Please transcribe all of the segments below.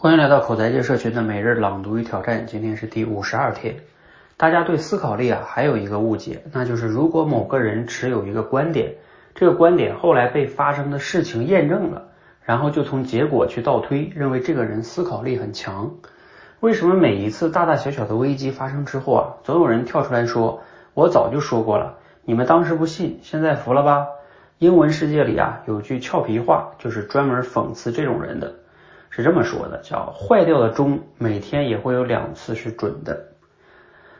欢迎来到口才界社群的每日朗读与挑战，今天是第五十二天。大家对思考力啊还有一个误解，那就是如果某个人持有一个观点，这个观点后来被发生的事情验证了，然后就从结果去倒推，认为这个人思考力很强。为什么每一次大大小小的危机发生之后啊，总有人跳出来说：“我早就说过了，你们当时不信，现在服了吧？”英文世界里啊有句俏皮话，就是专门讽刺这种人的。是这么说的，叫坏掉的钟每天也会有两次是准的。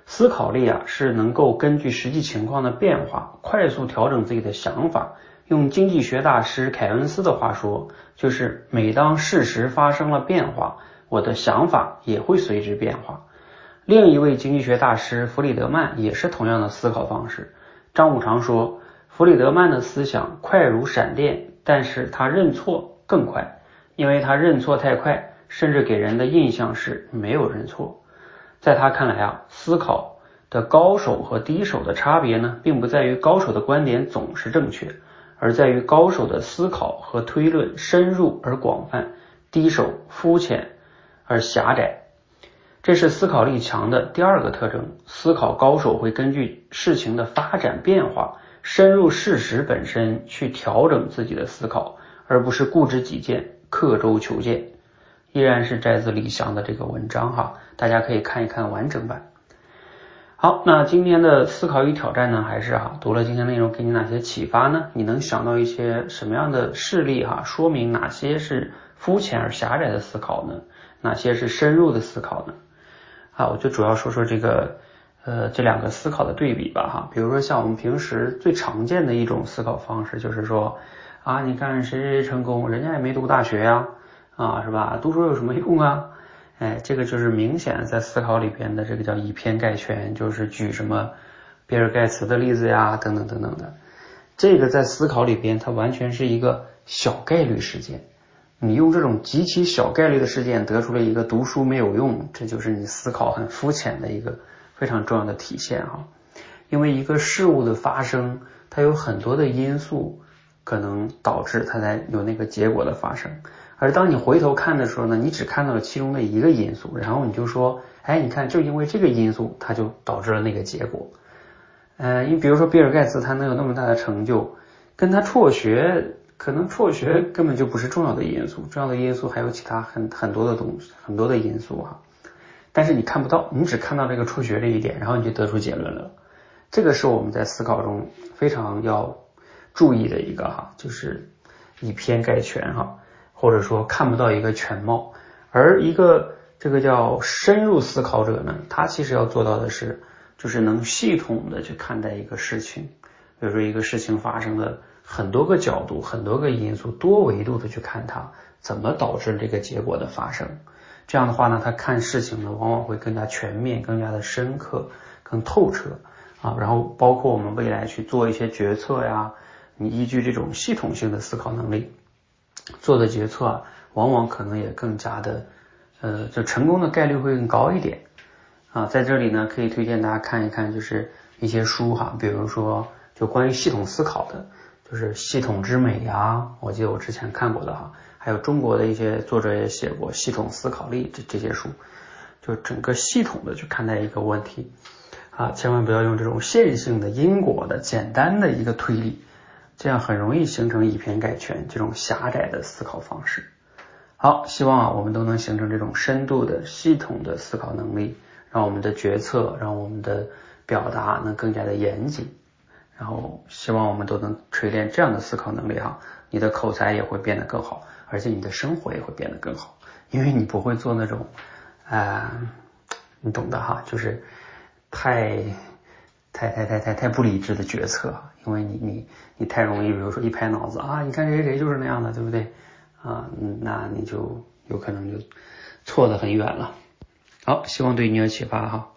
思考力啊是能够根据实际情况的变化，快速调整自己的想法。用经济学大师凯恩斯的话说，就是每当事实发生了变化，我的想法也会随之变化。另一位经济学大师弗里德曼也是同样的思考方式。张五常说，弗里德曼的思想快如闪电，但是他认错更快。因为他认错太快，甚至给人的印象是没有认错。在他看来啊，思考的高手和低手的差别呢，并不在于高手的观点总是正确，而在于高手的思考和推论深入而广泛，低手肤浅而狭窄。这是思考力强的第二个特征。思考高手会根据事情的发展变化，深入事实本身去调整自己的思考，而不是固执己见。刻舟求剑，依然是摘自李翔的这个文章哈，大家可以看一看完整版。好，那今天的思考与挑战呢，还是哈，读了今天内容给你哪些启发呢？你能想到一些什么样的事例哈，说明哪些是肤浅而狭窄的思考呢？哪些是深入的思考呢？啊，我就主要说说这个呃这两个思考的对比吧哈，比如说像我们平时最常见的一种思考方式，就是说。啊，你看谁谁谁成功，人家也没读大学呀，啊，是吧？读书有什么用啊？哎，这个就是明显在思考里边的这个叫以偏概全，就是举什么比尔盖茨的例子呀，等等等等的。这个在思考里边，它完全是一个小概率事件。你用这种极其小概率的事件得出了一个读书没有用，这就是你思考很肤浅的一个非常重要的体现哈。因为一个事物的发生，它有很多的因素。可能导致它才有那个结果的发生，而当你回头看的时候呢，你只看到了其中的一个因素，然后你就说，哎，你看，就因为这个因素，它就导致了那个结果。嗯，你比如说比尔盖茨他能有那么大的成就，跟他辍学，可能辍学根本就不是重要的因素，重要的因素还有其他很很多的东西，很多的因素哈。但是你看不到，你只看到这个辍学这一点，然后你就得出结论了。这个是我们在思考中非常要。注意的一个哈，就是以偏概全哈，或者说看不到一个全貌。而一个这个叫深入思考者呢，他其实要做到的是，就是能系统的去看待一个事情，比如说一个事情发生的很多个角度、很多个因素、多维度的去看它，怎么导致这个结果的发生。这样的话呢，他看事情呢，往往会更加全面、更加的深刻、更透彻啊。然后包括我们未来去做一些决策呀。你依据这种系统性的思考能力做的决策，往往可能也更加的，呃，就成功的概率会更高一点啊。在这里呢，可以推荐大家看一看，就是一些书哈，比如说就关于系统思考的，就是《系统之美》呀，我记得我之前看过的哈，还有中国的一些作者也写过《系统思考力》这这些书，就整个系统的去看待一个问题啊，千万不要用这种线性的因果的简单的一个推理。这样很容易形成以偏概全这种狭窄的思考方式。好，希望啊我们都能形成这种深度的系统的思考能力，让我们的决策，让我们的表达能更加的严谨。然后希望我们都能锤炼这样的思考能力哈，你的口才也会变得更好，而且你的生活也会变得更好，因为你不会做那种啊，你懂的哈，就是太。太太太太太不理智的决策，因为你你你太容易，比如说一拍脑子啊，你看谁谁就是那样的，对不对啊？那你就有可能就错得很远了。好，希望对你有启发哈。